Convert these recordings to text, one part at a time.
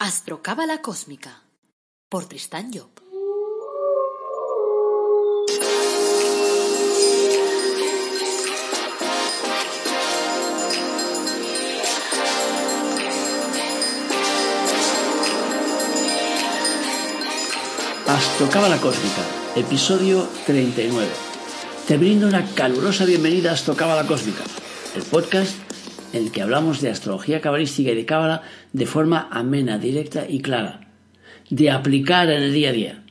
Astrocábala Cósmica por Tristán Job. Astrocábala Cósmica, episodio 39. Te brindo una calurosa bienvenida a Astrocábala Cósmica, el podcast en el que hablamos de astrología cabalística y de cábala de forma amena, directa y clara, de aplicar en el día a día.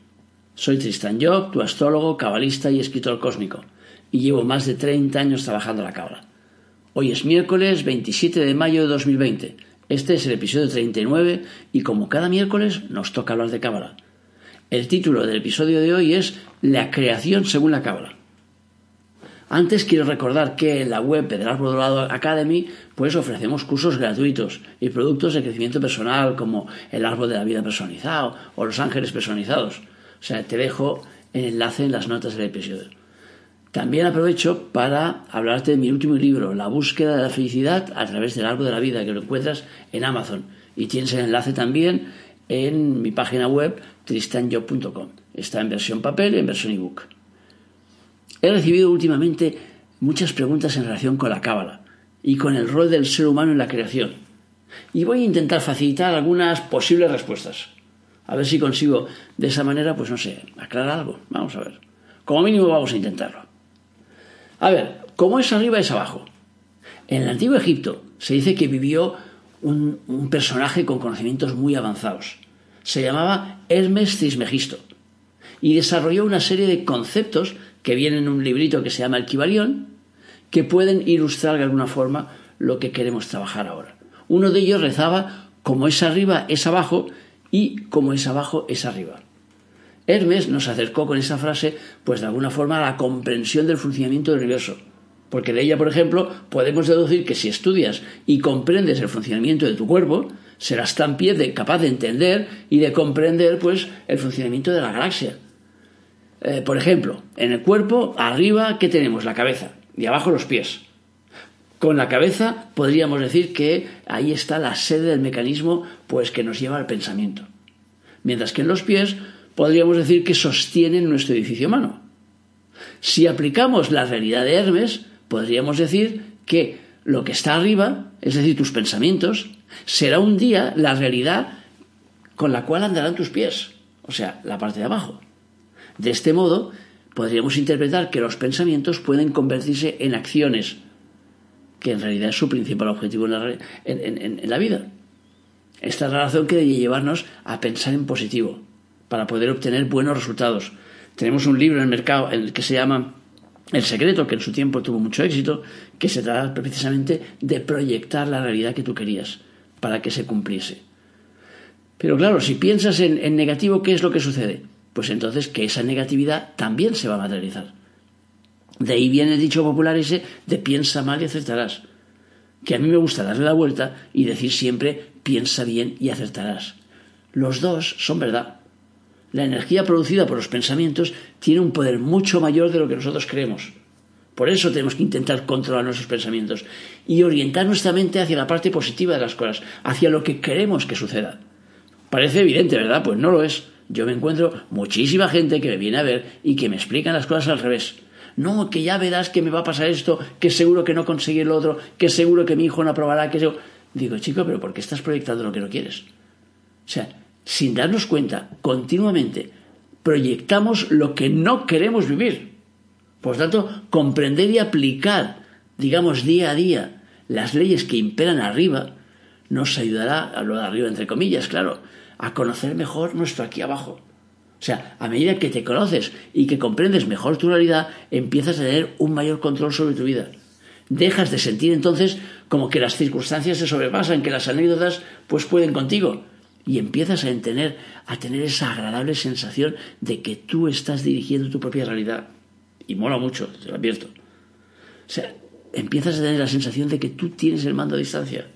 Soy Tristan Job, tu astrólogo, cabalista y escritor cósmico, y llevo más de 30 años trabajando la cábala. Hoy es miércoles 27 de mayo de 2020. Este es el episodio 39 y como cada miércoles nos toca hablar de cábala. El título del episodio de hoy es La creación según la cábala. Antes quiero recordar que en la web del Árbol Dorado Academy pues ofrecemos cursos gratuitos y productos de crecimiento personal como el Árbol de la Vida personalizado o los Ángeles personalizados. O sea, te dejo el enlace en las notas del episodio. También aprovecho para hablarte de mi último libro, La búsqueda de la felicidad a través del árbol de la vida, que lo encuentras en Amazon. Y tienes el enlace también en mi página web tristanjob.com. Está en versión papel y en versión ebook. He recibido últimamente muchas preguntas en relación con la cábala y con el rol del ser humano en la creación. Y voy a intentar facilitar algunas posibles respuestas. A ver si consigo de esa manera, pues no sé, aclarar algo. Vamos a ver. Como mínimo vamos a intentarlo. A ver, ¿cómo es arriba es abajo? En el antiguo Egipto se dice que vivió un, un personaje con conocimientos muy avanzados. Se llamaba Hermes Trismegisto y desarrolló una serie de conceptos que vienen en un librito que se llama El Kibalión, que pueden ilustrar de alguna forma lo que queremos trabajar ahora. Uno de ellos rezaba como es arriba es abajo y como es abajo es arriba. Hermes nos acercó con esa frase, pues de alguna forma, a la comprensión del funcionamiento universo. Porque de ella, por ejemplo, podemos deducir que si estudias y comprendes el funcionamiento de tu cuerpo, serás tan de, capaz de entender y de comprender pues el funcionamiento de la galaxia. Eh, por ejemplo, en el cuerpo, arriba, ¿qué tenemos? La cabeza y abajo los pies. Con la cabeza podríamos decir que ahí está la sede del mecanismo pues que nos lleva al pensamiento. Mientras que en los pies podríamos decir que sostienen nuestro edificio humano. Si aplicamos la realidad de Hermes, podríamos decir que lo que está arriba, es decir, tus pensamientos, será un día la realidad con la cual andarán tus pies, o sea, la parte de abajo. De este modo, podríamos interpretar que los pensamientos pueden convertirse en acciones, que en realidad es su principal objetivo en la, vida. Esta relación que debe llevarnos a pensar en positivo, para poder obtener buenos resultados. Tenemos un libro en el mercado en el que se llama El secreto, que en su tiempo tuvo mucho éxito, que se trata precisamente de proyectar la realidad que tú querías para que se cumpliese. Pero claro, si piensas en negativo, ¿qué es lo que sucede? Pues entonces que esa negatividad también se va a materializar. De ahí viene el dicho popular ese de piensa mal y acertarás. Que a mí me gusta darle la vuelta y decir siempre piensa bien y acertarás. Los dos son verdad. La energía producida por los pensamientos tiene un poder mucho mayor de lo que nosotros creemos. Por eso tenemos que intentar controlar nuestros pensamientos y orientar nuestra mente hacia la parte positiva de las cosas, hacia lo que queremos que suceda. Parece evidente, ¿verdad? Pues no lo es yo me encuentro muchísima gente que me viene a ver y que me explican las cosas al revés. No, que ya verás que me va a pasar esto, que seguro que no conseguir lo otro, que seguro que mi hijo no aprobará, que yo... Digo, chico, pero ¿por qué estás proyectando lo que no quieres? O sea, sin darnos cuenta, continuamente proyectamos lo que no queremos vivir. Por tanto, comprender y aplicar, digamos, día a día las leyes que imperan arriba, nos ayudará, a lo de arriba entre comillas, claro, a conocer mejor nuestro aquí abajo. O sea, a medida que te conoces y que comprendes mejor tu realidad, empiezas a tener un mayor control sobre tu vida. Dejas de sentir entonces como que las circunstancias se sobrepasan, que las anécdotas pues pueden contigo. Y empiezas a tener, a tener esa agradable sensación de que tú estás dirigiendo tu propia realidad. Y mola mucho, te lo advierto. O sea, empiezas a tener la sensación de que tú tienes el mando a distancia.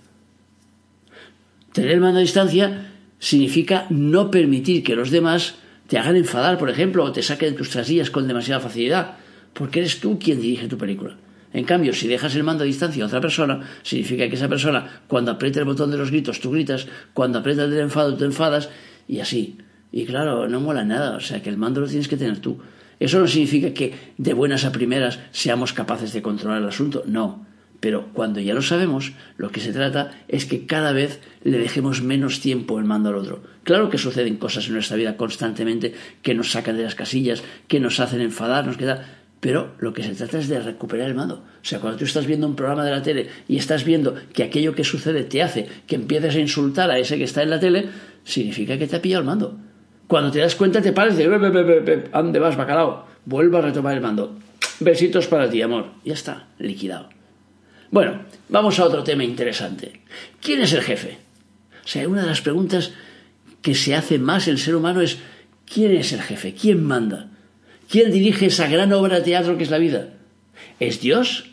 Tener el mando a distancia significa no permitir que los demás te hagan enfadar, por ejemplo, o te saquen de tus trasillas con demasiada facilidad, porque eres tú quien dirige tu película. En cambio, si dejas el mando a distancia a otra persona, significa que esa persona, cuando aprieta el botón de los gritos, tú gritas, cuando aprieta el del enfado, tú enfadas, y así. Y claro, no mola nada, o sea que el mando lo tienes que tener tú. Eso no significa que de buenas a primeras seamos capaces de controlar el asunto, no. Pero cuando ya lo sabemos, lo que se trata es que cada vez le dejemos menos tiempo el mando al otro. Claro que suceden cosas en nuestra vida constantemente que nos sacan de las casillas, que nos hacen enfadarnos, que tal. Pero lo que se trata es de recuperar el mando. O sea, cuando tú estás viendo un programa de la tele y estás viendo que aquello que sucede te hace que empieces a insultar a ese que está en la tele, significa que te ha pillado el mando. Cuando te das cuenta te pares de ¿a dónde vas, bacalao? Vuelvo a retomar el mando. Besitos para ti, amor. Ya está, liquidado. Bueno, vamos a otro tema interesante. ¿Quién es el jefe? O sea, una de las preguntas que se hace más el ser humano es ¿quién es el jefe? ¿Quién manda? ¿Quién dirige esa gran obra de teatro que es la vida? ¿Es Dios?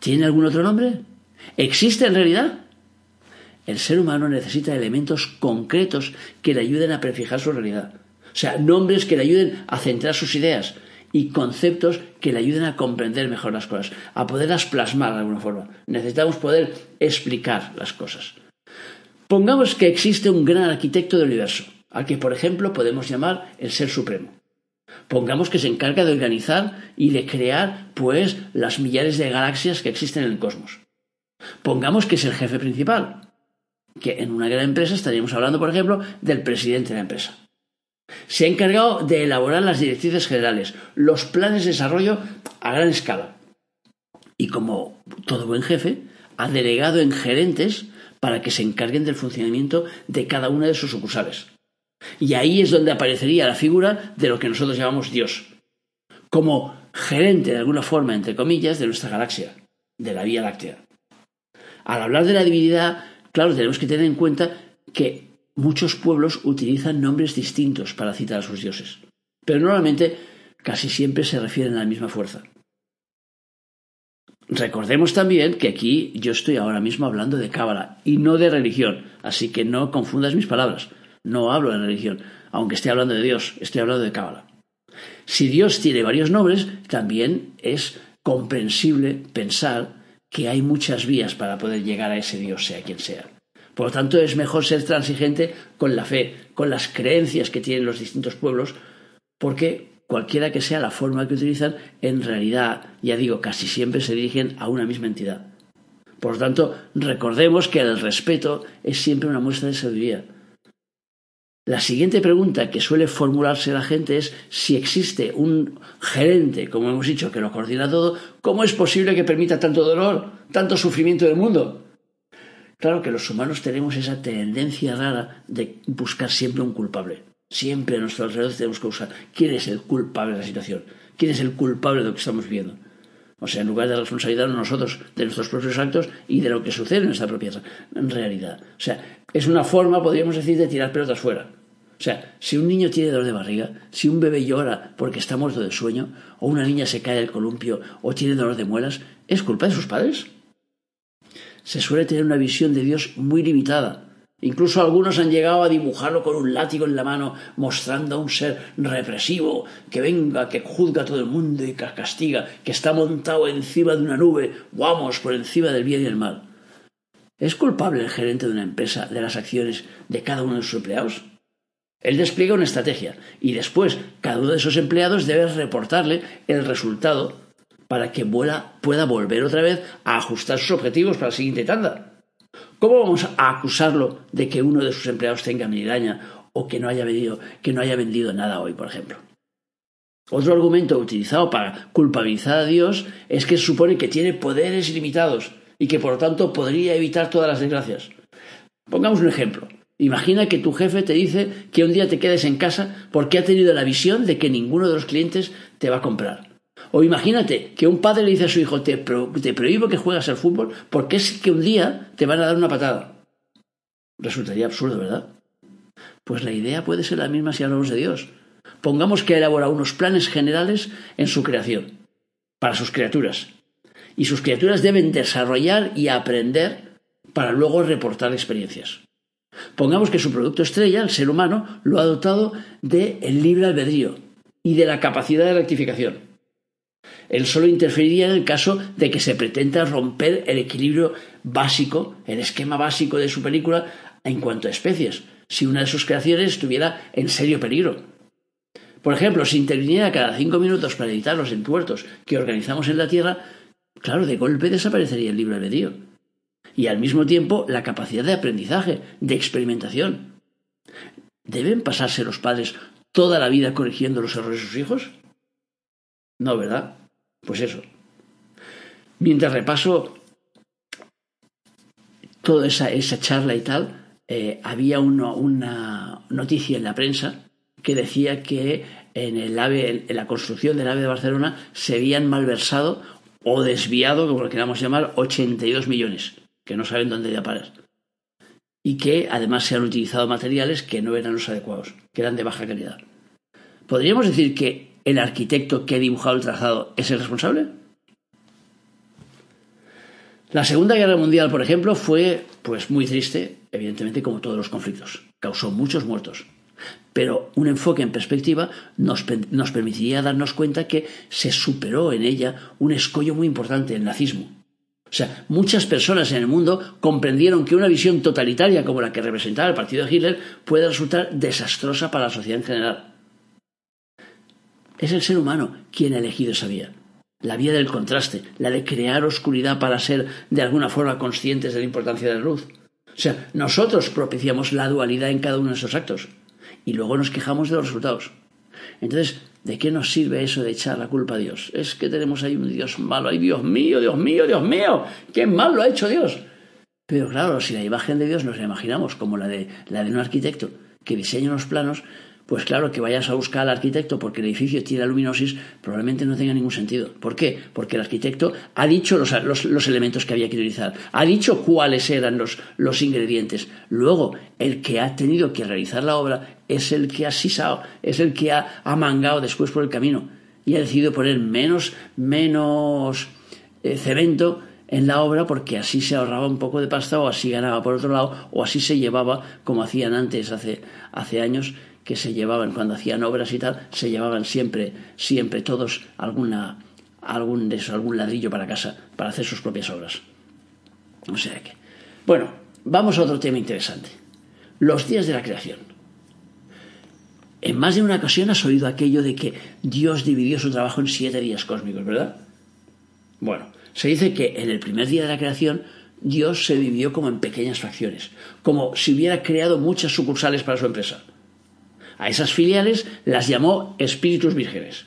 ¿Tiene algún otro nombre? ¿Existe en realidad? El ser humano necesita elementos concretos que le ayuden a prefijar su realidad. O sea, nombres que le ayuden a centrar sus ideas, y conceptos que le ayuden a comprender mejor las cosas, a poderlas plasmar de alguna forma. Necesitamos poder explicar las cosas. Pongamos que existe un gran arquitecto del universo, al que por ejemplo podemos llamar el Ser Supremo. Pongamos que se encarga de organizar y de crear, pues, las millares de galaxias que existen en el cosmos. Pongamos que es el jefe principal, que en una gran empresa estaríamos hablando, por ejemplo, del presidente de la empresa. Se ha encargado de elaborar las directrices generales, los planes de desarrollo a gran escala. Y como todo buen jefe, ha delegado en gerentes para que se encarguen del funcionamiento de cada una de sus sucursales. Y ahí es donde aparecería la figura de lo que nosotros llamamos Dios, como gerente de alguna forma, entre comillas, de nuestra galaxia, de la Vía Láctea. Al hablar de la divinidad, claro, tenemos que tener en cuenta que muchos pueblos utilizan nombres distintos para citar a sus dioses, pero normalmente casi siempre se refieren a la misma fuerza. Recordemos también que aquí yo estoy ahora mismo hablando de cábala y no de religión, así que no confundas mis palabras. No hablo de religión, aunque esté hablando de Dios, estoy hablando de cábala. Si Dios tiene varios nombres, también es comprensible pensar que hay muchas vías para poder llegar a ese Dios, sea quien sea. Por lo tanto, es mejor ser transigente con la fe, con las creencias que tienen los distintos pueblos, porque cualquiera que sea la forma que utilizan, en realidad, ya digo, casi siempre se dirigen a una misma entidad. Por lo tanto, recordemos que el respeto es siempre una muestra de sabiduría. La siguiente pregunta que suele formularse la gente es si existe un gerente, como hemos dicho, que lo coordina todo, ¿cómo es posible que permita tanto dolor, tanto sufrimiento del mundo? Claro que los humanos tenemos esa tendencia rara de buscar siempre un culpable. Siempre a nuestro alrededor tenemos que buscar quién es el culpable de la situación, quién es el culpable de lo que estamos viviendo. O sea, en lugar de responsabilidad nosotros de nuestros propios actos y de lo que sucede en nuestra propia realidad. O sea, es una forma, podríamos decir, de tirar pelotas fuera. O sea, si un niño tiene dolor de barriga, si un bebé llora porque está muerto de sueño, o una niña se cae del columpio o tiene dolor de muelas, ¿es culpa de sus padres? Se suele tener una visión de Dios muy limitada. Incluso algunos han llegado a dibujarlo con un látigo en la mano, mostrando a un ser represivo, que venga, que juzga a todo el mundo y que castiga, que está montado encima de una nube, vamos, por encima del bien y el mal. ¿Es culpable el gerente de una empresa de las acciones de cada uno de sus empleados? Él despliega una estrategia y después cada uno de esos empleados debe reportarle el resultado para que pueda volver otra vez a ajustar sus objetivos para la siguiente tanda. ¿Cómo vamos a acusarlo de que uno de sus empleados tenga migraña o que no haya vendido, que no haya vendido nada hoy, por ejemplo? Otro argumento utilizado para culpabilizar a Dios es que supone que tiene poderes ilimitados y que por lo tanto podría evitar todas las desgracias. Pongamos un ejemplo. Imagina que tu jefe te dice que un día te quedes en casa porque ha tenido la visión de que ninguno de los clientes te va a comprar. O imagínate que un padre le dice a su hijo, te, prohíbo que juegues al fútbol porque es que un día te van a dar una patada. Resultaría absurdo, ¿verdad? Pues la idea puede ser la misma si hablamos de Dios. Pongamos que elabora unos planes generales en su creación, para sus criaturas. Y sus criaturas deben desarrollar y aprender para luego reportar experiencias. Pongamos que su producto estrella, el ser humano, lo ha dotado del el libre albedrío y de la capacidad de rectificación. Él solo interferiría en el caso de que se pretenda romper el equilibrio básico, el esquema básico de su película en cuanto a especies, si una de sus creaciones estuviera en serio peligro. Por ejemplo, si interviniera cada cinco minutos para editar los entuertos que organizamos en la Tierra, claro, de golpe desaparecería el libre albedrío. Y al mismo tiempo la capacidad de aprendizaje, de experimentación. ¿Deben pasarse los padres toda la vida corrigiendo los errores de sus hijos? No, ¿verdad? Pues eso. Mientras repaso toda esa, esa charla y tal, eh, había una noticia en la prensa que decía que en, el ave, en la construcción del AVE de Barcelona se habían malversado o desviado, como lo queramos llamar, 82 millones, que no saben dónde ir a parar. Y que además se han utilizado materiales que no eran los adecuados, que eran de baja calidad. ¿Podríamos decir que el arquitecto que ha dibujado el trazado es el responsable? La Segunda Guerra Mundial, por ejemplo, fue pues muy triste, evidentemente como todos los conflictos. Causó muchos muertos, pero un enfoque en perspectiva nos, nos, permitiría darnos cuenta que se superó en ella un escollo muy importante, el nazismo. O sea, muchas personas en el mundo comprendieron que una visión totalitaria como la que representaba el partido de Hitler puede resultar desastrosa para la sociedad en general. Es el ser humano quien ha elegido esa vía. La vía del contraste, la de crear oscuridad para ser de alguna forma conscientes de la importancia de la luz. O sea, nosotros propiciamos la dualidad en cada uno de esos actos y luego nos quejamos de los resultados. Entonces, ¿de qué nos sirve eso de echar la culpa a Dios? Es que tenemos ahí un Dios malo. ¡Ay, Dios mío, Dios mío, Dios mío! ¡Qué mal lo ha hecho Dios! Pero claro, si la imagen de Dios nos la imaginamos como la de, la de un arquitecto que diseña unos planos, pues claro, que vayas a buscar al arquitecto porque el edificio tiene luminosis probablemente no tenga ningún sentido. ¿Por qué? Porque el arquitecto ha dicho los, los, elementos que había que utilizar, ha dicho cuáles eran los, los, ingredientes. Luego, el que ha tenido que realizar la obra es el que ha sisado, es el que ha, mangado después por el camino y ha decidido poner menos, menos eh, cemento en la obra porque así se ahorraba un poco de pasta o así ganaba por otro lado o así se llevaba como hacían antes hace, hace años que se llevaban cuando hacían obras y tal, se llevaban siempre, siempre todos alguna, algún, algún ladrillo para casa para hacer sus propias obras. O sea que. Bueno, vamos a otro tema interesante. Los días de la creación. En más de una ocasión has oído aquello de que Dios dividió su trabajo en siete días cósmicos, ¿verdad? Bueno, se dice que en el primer día de la creación Dios se dividió como en pequeñas fracciones, como si hubiera creado muchas sucursales para su empresa. A esas filiales las llamó espíritus vírgenes.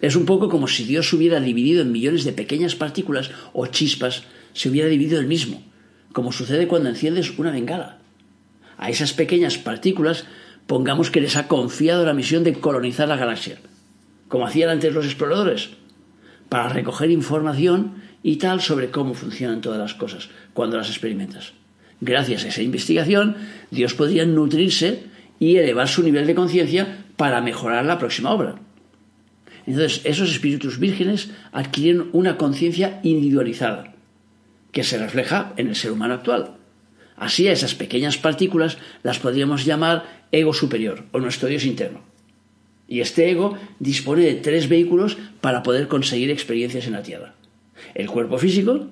Es un poco como si Dios hubiera dividido en millones de pequeñas partículas o chispas, se hubiera dividido el mismo, como sucede cuando enciendes una bengala. A esas pequeñas partículas pongamos que les ha confiado la misión de colonizar la galaxia, como hacían antes los exploradores, para recoger información y tal sobre cómo funcionan todas las cosas cuando las experimentas. Gracias a esa investigación, Dios podría nutrirse y elevar su nivel de conciencia para mejorar la próxima obra. Entonces, esos espíritus vírgenes adquieren una conciencia individualizada, que se refleja en el ser humano actual. Así a esas pequeñas partículas las podríamos llamar ego superior o nuestro Dios interno. Y este ego dispone de tres vehículos para poder conseguir experiencias en la Tierra. El cuerpo físico,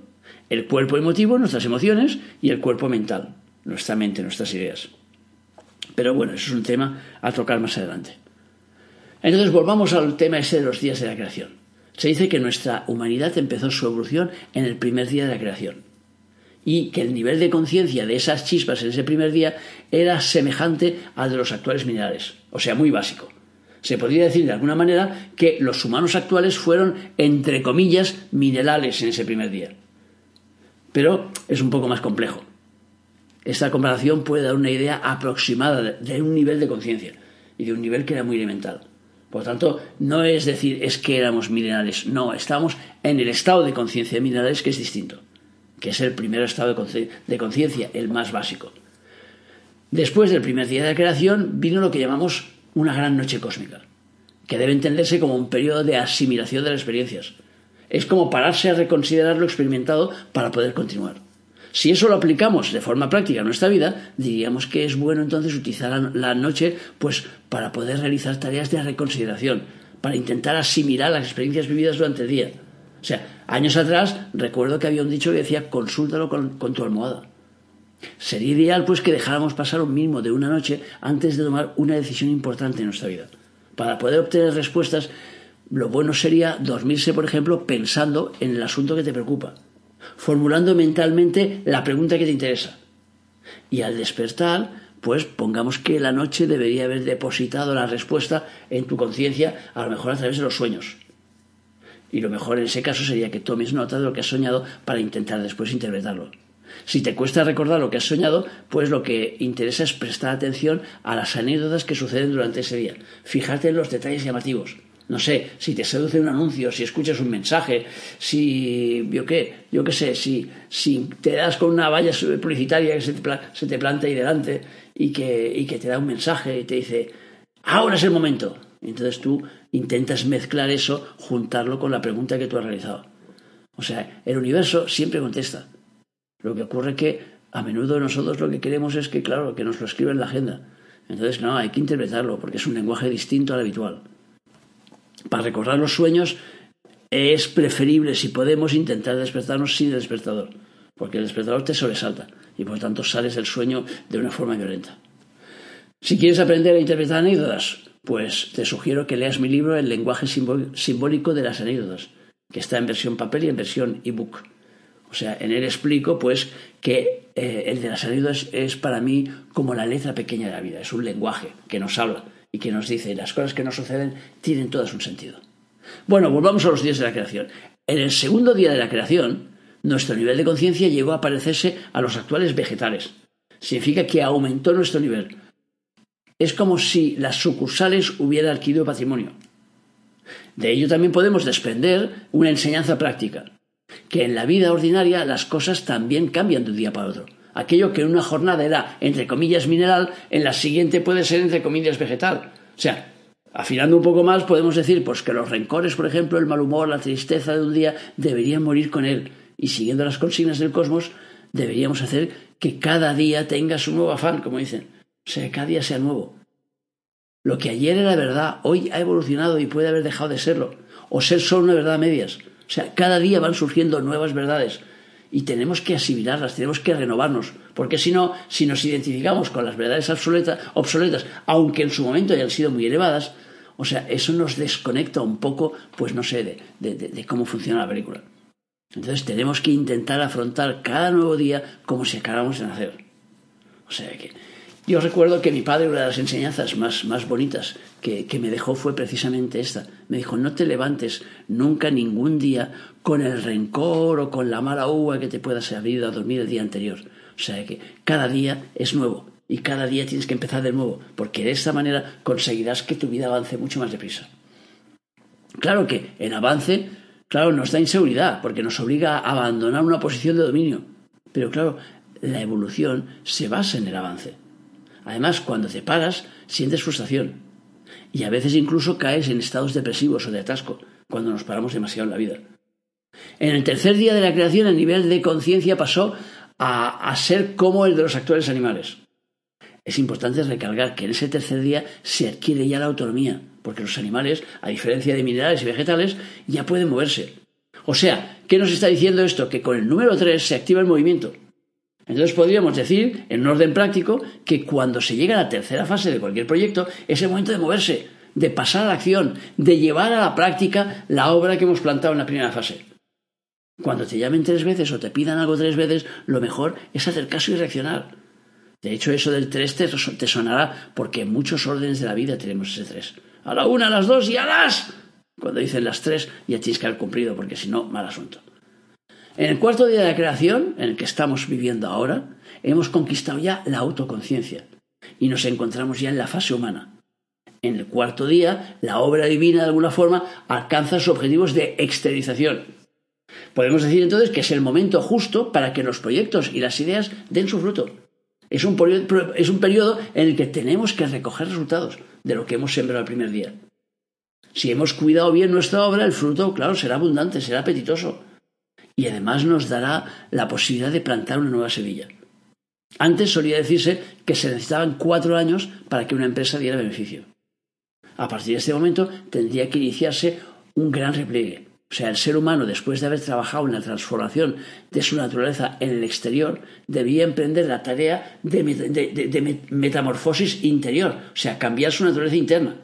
el cuerpo emotivo, nuestras emociones, y el cuerpo mental, nuestra mente, nuestras ideas. Pero bueno, eso es un tema a tocar más adelante. Entonces volvamos al tema ese de los días de la creación. Se dice que nuestra humanidad empezó su evolución en el primer día de la creación y que el nivel de conciencia de esas chispas en ese primer día era semejante al de los actuales minerales, o sea, muy básico. Se podría decir de alguna manera que los humanos actuales fueron, entre comillas, minerales en ese primer día. Pero es un poco más complejo. Esta comparación puede dar una idea aproximada de un nivel de conciencia y de un nivel que era muy elemental. Por tanto, no es decir es que éramos minerales, no, estamos en el estado de conciencia de minerales que es distinto, que es el primer estado de conciencia, el más básico. Después del primer día de la creación vino lo que llamamos una gran noche cósmica, que debe entenderse como un periodo de asimilación de las experiencias. Es como pararse a reconsiderar lo experimentado para poder continuar. Si eso lo aplicamos de forma práctica en nuestra vida, diríamos que es bueno entonces utilizar la noche pues para poder realizar tareas de reconsideración, para intentar asimilar las experiencias vividas durante el día. O sea, años atrás recuerdo que había un dicho que decía consúltalo con, con tu almohada. Sería ideal pues que dejáramos pasar un mínimo de una noche antes de tomar una decisión importante en nuestra vida. Para poder obtener respuestas, lo bueno sería dormirse, por ejemplo, pensando en el asunto que te preocupa, formulando mentalmente la pregunta que te interesa. Y al despertar, pues pongamos que la noche debería haber depositado la respuesta en tu conciencia, a lo mejor a través de los sueños. Y lo mejor en ese caso sería que tomes nota de lo que has soñado para intentar después interpretarlo. Si te cuesta recordar lo que has soñado, pues lo que interesa es prestar atención a las anécdotas que suceden durante ese día. Fíjate en los detalles llamativos. No sé, si te seduce un anuncio, si escuchas un mensaje, si, yo qué, yo qué sé, si, si te das con una valla publicitaria que se te, se planta ahí delante y que, y que te da un mensaje y te dice, ahora es el momento. Entonces tú intentas mezclar eso, juntarlo con la pregunta que tú has realizado. O sea, el universo siempre contesta. Lo que ocurre que a menudo nosotros lo que queremos es que, claro, que nos lo escriba en la agenda. Entonces, no, hay que interpretarlo porque es un lenguaje distinto al habitual. Para recordar los sueños es preferible, si podemos, intentar despertarnos sin el despertador, porque el despertador te sobresalta y por tanto sales del sueño de una forma violenta. Si quieres aprender a interpretar anécdotas, pues te sugiero que leas mi libro El lenguaje simbólico de las anécdotas, que está en versión papel y en versión ebook. O sea, en él explico pues que eh, el de las anécdotas es para mí como la letra pequeña de la vida, es un lenguaje que nos habla y que nos dice las cosas que nos suceden tienen todas un sentido. Bueno, volvamos a los días de la creación. En el segundo día de la creación, nuestro nivel de conciencia llegó a parecerse a los actuales vegetales. Significa que aumentó nuestro nivel. Es como si las sucursales hubieran adquirido patrimonio. De ello también podemos desprender una enseñanza práctica que en la vida ordinaria las cosas también cambian de un día para otro. Aquello que en una jornada era, entre comillas, mineral, en la siguiente puede ser, entre comillas, vegetal. O sea, afinando un poco más, podemos decir pues, que los rencores, por ejemplo, el mal humor, la tristeza de un día, deberían morir con él. Y siguiendo las consignas del cosmos, deberíamos hacer que cada día tenga su nuevo afán, como dicen. O sea, cada día sea nuevo. Lo que ayer era verdad, hoy ha evolucionado y puede haber dejado de serlo. O ser solo una verdad a medias. O sea, cada día van surgiendo nuevas verdades y tenemos que asimilarlas, tenemos que renovarnos, porque si no, si nos identificamos con las verdades obsoletas, aunque en su momento hayan sido muy elevadas, o sea, eso nos desconecta un poco, pues no sé, de, de cómo funciona la película. Entonces tenemos que intentar afrontar cada nuevo día como si acabáramos de nacer. O sea que yo recuerdo que mi padre, una de las enseñanzas más, más bonitas que, que, me dejó fue precisamente esta. Me dijo, no te levantes nunca ningún día con el rencor o con la mala uva que te puedas haber ido a dormir el día anterior. O sea que cada día es nuevo y cada día tienes que empezar de nuevo, porque de esta manera conseguirás que tu vida avance mucho más deprisa. Claro que en avance, claro, nos da inseguridad, porque nos obliga a abandonar una posición de dominio. Pero claro, la evolución se basa en el avance. Además, cuando te paras, sientes frustración. Y a veces incluso caes en estados depresivos o de atasco, cuando nos paramos demasiado en la vida. En el tercer día de la creación, el nivel de conciencia pasó a, a, ser como el de los actuales animales. Es importante recalcar que en ese tercer día se adquiere ya la autonomía, porque los animales, a diferencia de minerales y vegetales, ya pueden moverse. O sea, ¿qué nos está diciendo esto? Que con el número 3 se activa el movimiento. Entonces podríamos decir, en un orden práctico, que cuando se llega a la tercera fase de cualquier proyecto es el momento de moverse, de pasar a la acción, de llevar a la práctica la obra que hemos plantado en la primera fase. Cuando te llamen tres veces o te pidan algo tres veces, lo mejor es hacer caso y reaccionar. De hecho, eso del tres te, te sonará porque en muchos órdenes de la vida tenemos ese tres. A la una, a las dos y a las... Cuando dicen las tres ya tienes que haber cumplido porque si no, mal asunto. En el cuarto día de la creación, en el que estamos viviendo ahora, hemos conquistado ya la autoconciencia y nos encontramos ya en la fase humana. En el cuarto día, la obra divina de alguna forma alcanza sus objetivos de exteriorización. Podemos decir entonces que es el momento justo para que los proyectos y las ideas den su fruto. Es un, periodo, es un en el que tenemos que recoger resultados de lo que hemos sembrado el primer día. Si hemos cuidado bien nuestra obra, el fruto, claro, será abundante, será apetitoso y además nos dará la posibilidad de plantar una nueva semilla. Antes solía decirse que se necesitaban cuatro años para que una empresa diera beneficio. A partir de este momento tendría que iniciarse un gran repliegue. O sea, el ser humano, después de haber trabajado en la transformación de su naturaleza en el exterior, debía emprender la tarea de, metamorfosis interior, o sea, cambiar su naturaleza interna.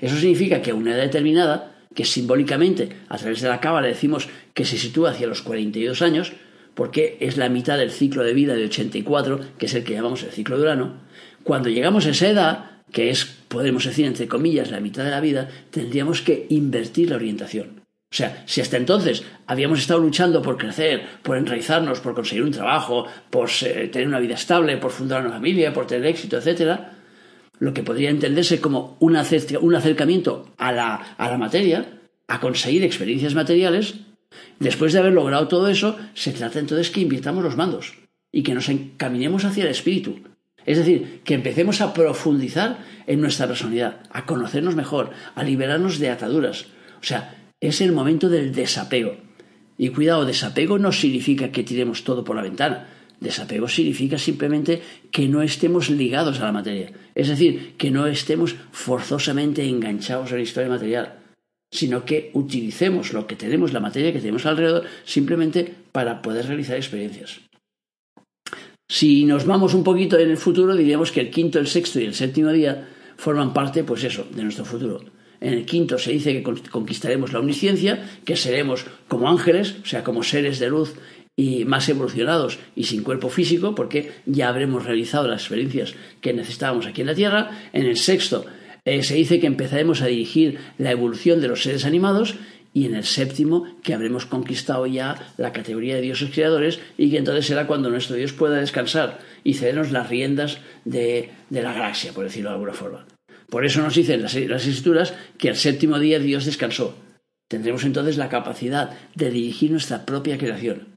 Eso significa que a una edad determinada, que simbólicamente a través de la cábala decimos que se sitúa hacia los 42 años, porque es la mitad del ciclo de vida de 84, que es el que llamamos el ciclo de Urano, cuando llegamos a esa edad, que es, podemos decir, entre comillas, la mitad de la vida, tendríamos que invertir la orientación. O sea, si hasta entonces habíamos estado luchando por crecer, por enraizarnos, por conseguir un trabajo, por tener una vida estable, por fundar una familia, por tener éxito, etc., lo que podría entenderse como un, acercamiento a la, materia, a conseguir experiencias materiales, después de haber logrado todo eso, se trata entonces que invirtamos los mandos y que nos encaminemos hacia el espíritu. Es decir, que empecemos a profundizar en nuestra personalidad, a conocernos mejor, a liberarnos de ataduras. O sea, es el momento del desapego. Y cuidado, desapego no significa que tiremos todo por la ventana. Desapego significa simplemente que no estemos ligados a la materia. Es decir, que no estemos forzosamente enganchados a la historia material, sino que utilicemos lo que tenemos, la materia que tenemos alrededor, simplemente para poder realizar experiencias. Si nos vamos un poquito en el futuro, diríamos que el quinto, el sexto y el séptimo día forman parte, pues eso, de nuestro futuro. En el quinto se dice que conquistaremos la omnisciencia, que seremos como ángeles, o sea, como seres de luz y más evolucionados y sin cuerpo físico, porque ya habremos realizado las experiencias que necesitábamos aquí en la Tierra. En el sexto eh, se dice que empezaremos a dirigir la evolución de los seres animados y en el séptimo que habremos conquistado ya la categoría de dioses creadores y que entonces será cuando nuestro Dios pueda descansar y cedernos las riendas de la galaxia, por decirlo de alguna forma. Por eso nos dicen las, escrituras que el séptimo día Dios descansó. Tendremos entonces la capacidad de dirigir nuestra propia creación,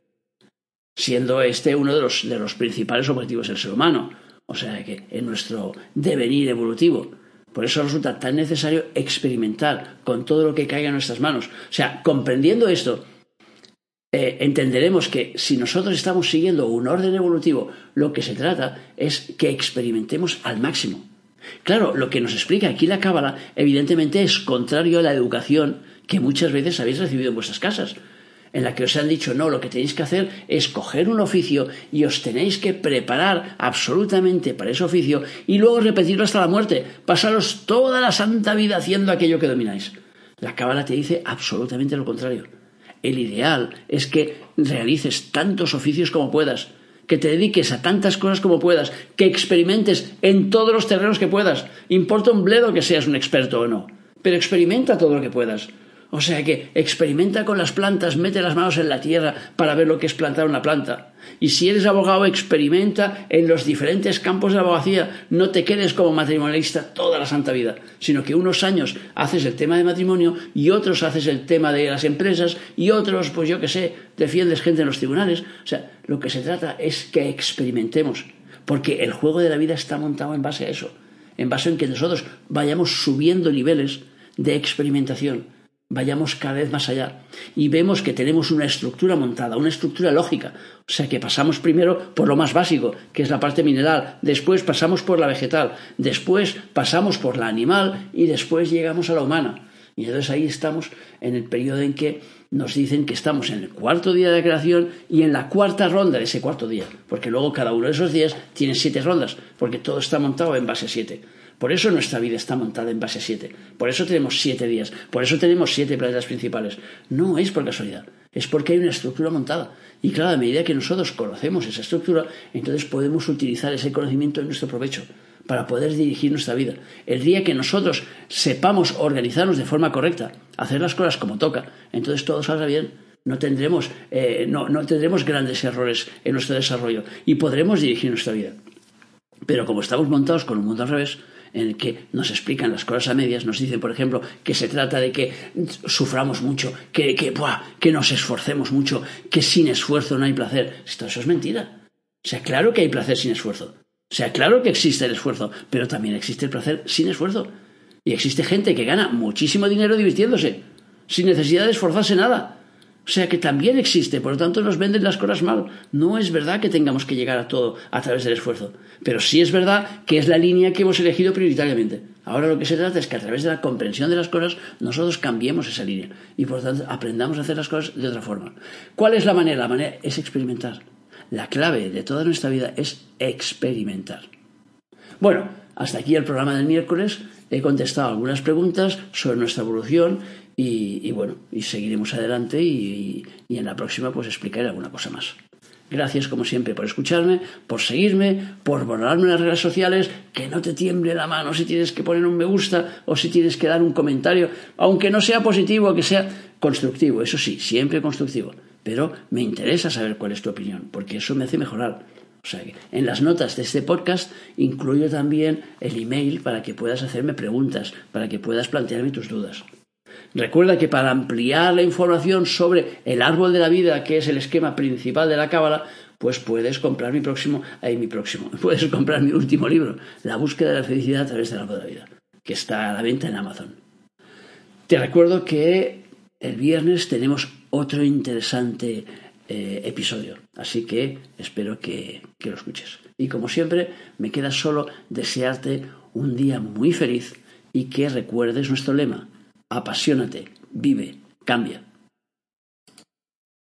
siendo este uno de los, de los principales objetivos del ser humano, o sea que en nuestro devenir evolutivo. Por eso resulta tan necesario experimentar con todo lo que caiga en nuestras manos. O sea, comprendiendo esto, eh, entenderemos que si nosotros estamos siguiendo un orden evolutivo, lo que se trata es que experimentemos al máximo. Claro, lo que nos explica aquí la Cábala evidentemente es contrario a la educación que muchas veces habéis recibido en vuestras casas, en la que os han dicho, no, lo que tenéis que hacer es coger un oficio y os tenéis que preparar absolutamente para ese oficio y luego repetirlo hasta la muerte, pasaros toda la santa vida haciendo aquello que domináis. La Cábala te dice absolutamente lo contrario. El ideal es que realices tantos oficios como puedas, que te dediques a tantas cosas como puedas, que experimentes en todos los terrenos que puedas. Importa un bledo que seas un experto o no, pero experimenta todo lo que puedas. O sea que experimenta con las plantas, mete las manos en la tierra para ver lo que es plantar una planta. Y si eres abogado, experimenta en los diferentes campos de la abogacía. No te quedes como matrimonialista toda la santa vida, sino que unos años haces el tema de matrimonio y otros haces el tema de las empresas y otros, pues yo qué sé, defiendes gente en los tribunales. O sea, lo que se trata es que experimentemos, porque el juego de la vida está montado en base a eso, en base a que nosotros vayamos subiendo niveles de experimentación vayamos cada vez más allá y vemos que tenemos una estructura montada, una estructura lógica. O sea que pasamos primero por lo más básico, que es la parte mineral, después pasamos por la vegetal, después pasamos por la animal y después llegamos a la humana. Y entonces ahí estamos en el periodo en que nos dicen que estamos en el cuarto día de creación y en la cuarta ronda de ese cuarto día, porque luego cada uno de esos días tiene siete rondas, porque todo está montado en base siete. Por eso nuestra vida está montada en base a siete. Por eso tenemos siete días. Por eso tenemos siete planetas principales. No es por casualidad. Es porque hay una estructura montada. Y claro, a medida que nosotros conocemos esa estructura, entonces podemos utilizar ese conocimiento en nuestro provecho para poder dirigir nuestra vida. El día que nosotros sepamos organizarnos de forma correcta, hacer las cosas como toca, entonces todo saldrá bien. No tendremos, eh, no, no tendremos grandes errores en nuestro desarrollo y podremos dirigir nuestra vida. Pero como estamos montados con un mundo al revés, en el que nos explican las cosas a medias, nos dicen, por ejemplo, que se trata de que suframos mucho, que, que, que nos esforcemos mucho, que sin esfuerzo no hay placer. Esto, eso es mentira. O sea, claro que hay placer sin esfuerzo. O sea, claro que existe el esfuerzo, pero también existe el placer sin esfuerzo. Y existe gente que gana muchísimo dinero divirtiéndose, sin necesidad de esforzarse nada. O sea que también existe, por lo tanto nos venden las cosas mal. No es verdad que tengamos que llegar a todo a través del esfuerzo, pero sí es verdad que es la línea que hemos elegido prioritariamente. Ahora lo que se trata es que a través de la comprensión de las cosas nosotros cambiemos esa línea y por lo tanto aprendamos a hacer las cosas de otra forma. ¿Cuál es la manera? La manera es experimentar. La clave de toda nuestra vida es experimentar. Bueno, hasta aquí el programa del miércoles. He contestado algunas preguntas sobre nuestra evolución y, bueno, y seguiremos adelante y, en la próxima pues explicaré alguna cosa más. Gracias como siempre por escucharme, por seguirme, por valorarme en las redes sociales, que no te tiemble la mano si tienes que poner un me gusta o si tienes que dar un comentario, aunque no sea positivo, que sea constructivo, eso sí, siempre constructivo, pero me interesa saber cuál es tu opinión, porque eso me hace mejorar. O sea, en las notas de este podcast incluyo también el email para que puedas hacerme preguntas, para que puedas plantearme tus dudas. Recuerda que para ampliar la información sobre el árbol de la vida, que es el esquema principal de la cábala, pues puedes comprar mi próximo, ahí mi próximo, puedes comprar mi último libro, La búsqueda de la felicidad a través del árbol de la vida, que está a la venta en Amazon. Te recuerdo que el viernes tenemos otro interesante eh, episodio, así que espero que lo escuches. Y como siempre, me queda solo desearte un día muy feliz y que recuerdes nuestro lema apasionate, vive, cambia.